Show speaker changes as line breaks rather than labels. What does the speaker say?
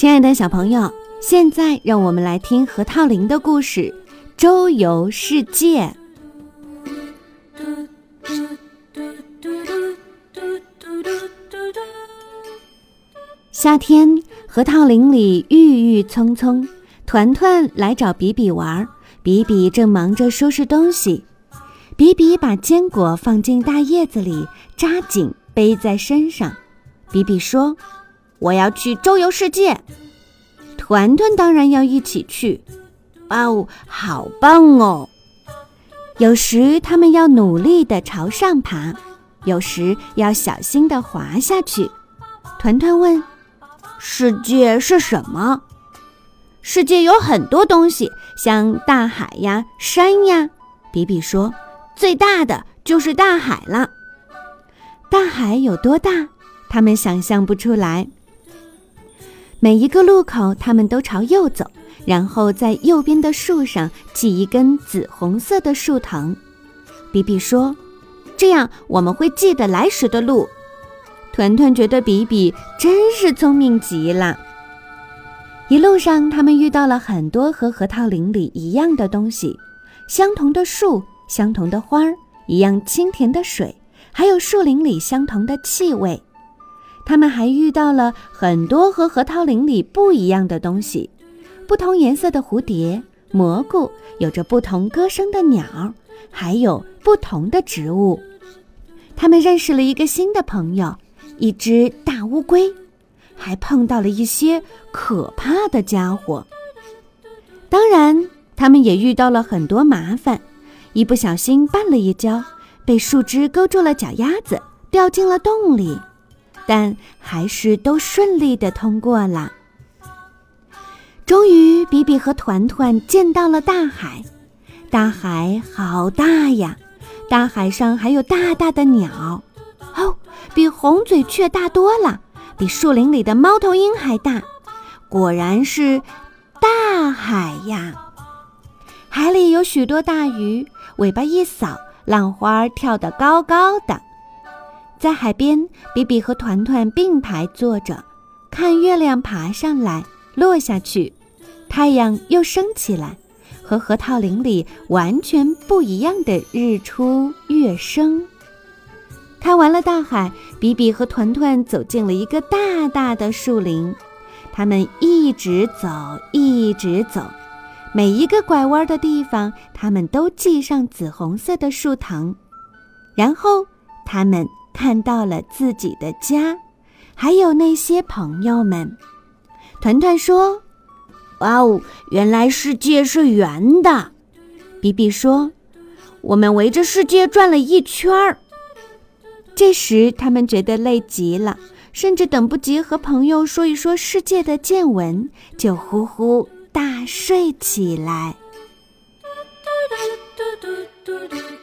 亲爱的小朋友，现在让我们来听核桃林的故事《周游世界》。夏天，核桃林里郁郁葱葱。团团来找比比玩，比比正忙着收拾东西。比比把坚果放进大叶子里，扎紧背在身上。比比说。我要去周游世界，团团当然要一起去。哇哦，好棒哦！有时他们要努力地朝上爬，有时要小心地滑下去。团团问：“世界是什么？”世界有很多东西，像大海呀、山呀。比比说：“最大的就是大海了。”大海有多大？他们想象不出来。每一个路口，他们都朝右走，然后在右边的树上系一根紫红色的树藤。比比说：“这样我们会记得来时的路。”团团觉得比比真是聪明极了。一路上，他们遇到了很多和核桃林里一样的东西：相同的树、相同的花儿、一样清甜的水，还有树林里相同的气味。他们还遇到了很多和核桃林里不一样的东西：不同颜色的蝴蝶、蘑菇，有着不同歌声的鸟，还有不同的植物。他们认识了一个新的朋友——一只大乌龟，还碰到了一些可怕的家伙。当然，他们也遇到了很多麻烦：一不小心绊了一跤，被树枝勾住了脚丫子，掉进了洞里。但还是都顺利的通过了。终于，比比和团团见到了大海。大海好大呀！大海上还有大大的鸟，哦，比红嘴雀大多了，比树林里的猫头鹰还大。果然是大海呀！海里有许多大鱼，尾巴一扫，浪花跳得高高的。在海边，比比和团团并排坐着，看月亮爬上来、落下去，太阳又升起来，和核桃林里完全不一样的日出月升。看完了大海，比比和团团走进了一个大大的树林，他们一直走，一直走，每一个拐弯的地方，他们都系上紫红色的树藤，然后他们。看到了自己的家还有那些朋友们。团团说哇哦原来世界是圆的。比比说我们围着世界转了一圈儿。这时他们觉得累极了甚至等不及和朋友说一说世界的见闻就呼呼大睡起来。嘟嘟嘟嘟嘟嘟嘟